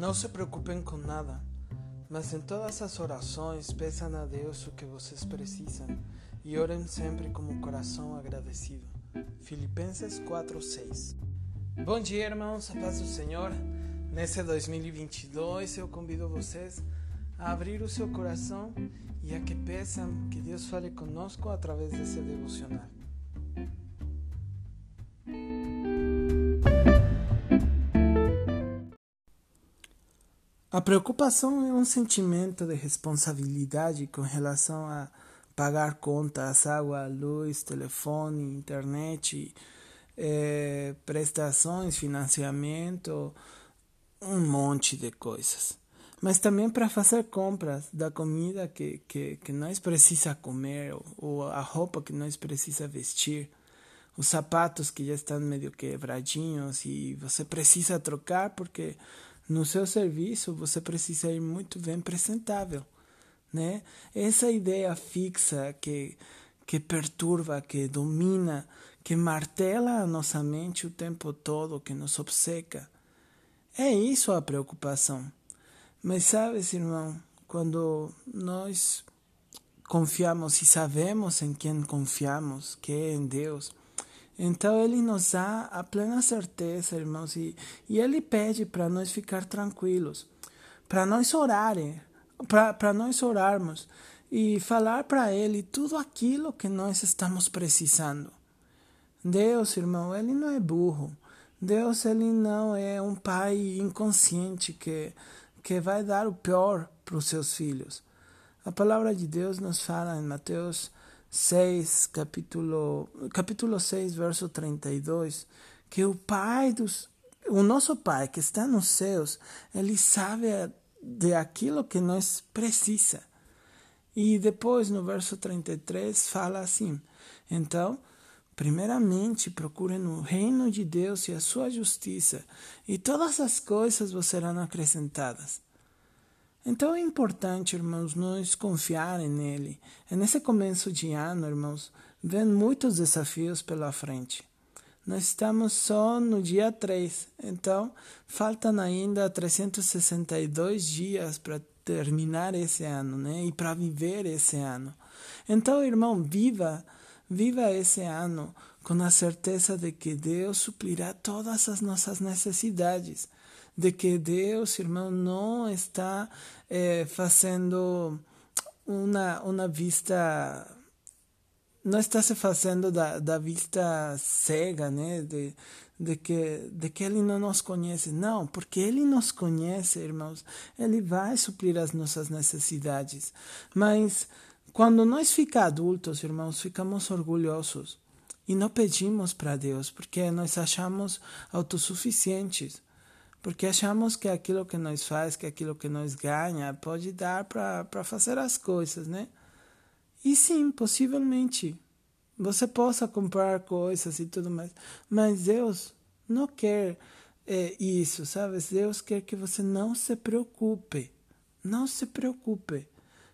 Não se preocupem com nada, mas em todas as orações peçam a Deus o que vocês precisam e orem sempre com o coração agradecido. Filipenses 4:6. Bom dia, irmãos, a paz do Senhor. Nesse 2022 eu convido vocês a abrir o seu coração e a que peçam que Deus fale conosco através desse devocional. A preocupação é um sentimento de responsabilidade com relação a pagar contas, água, luz, telefone, internet, eh, prestações, financiamento, um monte de coisas. Mas também para fazer compras da comida que, que, que nós precisa comer, ou, ou a roupa que nós precisa vestir, os sapatos que já estão meio quebradinhos e você precisa trocar porque no seu serviço, você precisa ir muito bem apresentável, né? Essa ideia fixa que que perturba, que domina, que martela a nossa mente o tempo todo, que nos obceca. É isso a preocupação. Mas sabes, irmão, quando nós confiamos e sabemos em quem confiamos, que é em Deus, então ele nos dá a plena certeza, irmãos, e, e ele pede para nós ficar tranquilos, para nós orarem, para nós orarmos e falar para ele tudo aquilo que nós estamos precisando. Deus, irmão, ele não é burro. Deus, ele não é um pai inconsciente que, que vai dar o pior para os seus filhos. A palavra de Deus nos fala em Mateus 6, capítulo, capítulo 6, verso 32, que o Pai dos o nosso Pai que está nos céus, ele sabe de aquilo que nós precisa. E depois no verso 33 fala assim: Então, primeiramente procurem o reino de Deus e a sua justiça, e todas as coisas vos serão acrescentadas. Então é importante, irmãos, nós confiarem nele. E nesse começo de ano, irmãos, vem muitos desafios pela frente. Nós estamos só no dia 3, então faltam ainda 362 dias para terminar esse ano, né? E para viver esse ano. Então, irmão, viva, viva esse ano com a certeza de que Deus suprirá todas as nossas necessidades de que Deus, irmão, não está eh, fazendo uma, uma vista não está se fazendo da, da vista cega, né? De, de, que, de que Ele não nos conhece. Não, porque Ele nos conhece, irmãos. Ele vai suprir as nossas necessidades. Mas quando nós ficamos adultos, irmãos, ficamos orgulhosos e não pedimos para Deus, porque nós achamos autossuficientes porque achamos que aquilo que nós faz, que aquilo que nós ganha, pode dar para fazer as coisas, né? E sim, possivelmente, você possa comprar coisas e tudo mais, mas Deus não quer é, isso, sabe? Deus quer que você não se preocupe, não se preocupe.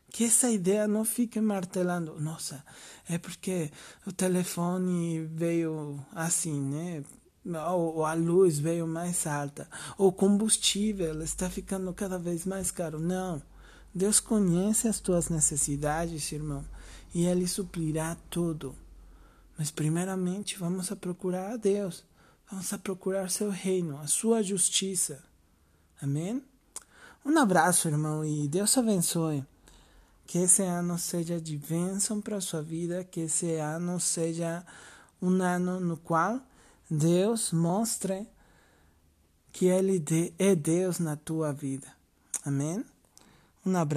Que essa ideia não fique martelando. Nossa, é porque o telefone veio assim, né? Ou a luz veio mais alta, ou combustível está ficando cada vez mais caro. Não. Deus conhece as tuas necessidades, irmão, e Ele suprirá tudo. Mas, primeiramente, vamos a procurar a Deus. Vamos a procurar seu reino, a sua justiça. Amém? Um abraço, irmão, e Deus abençoe. Que esse ano seja de bênção para a sua vida, que esse ano seja um ano no qual Deus mostre que Ele é Deus na tua vida. Amém? Um abraço.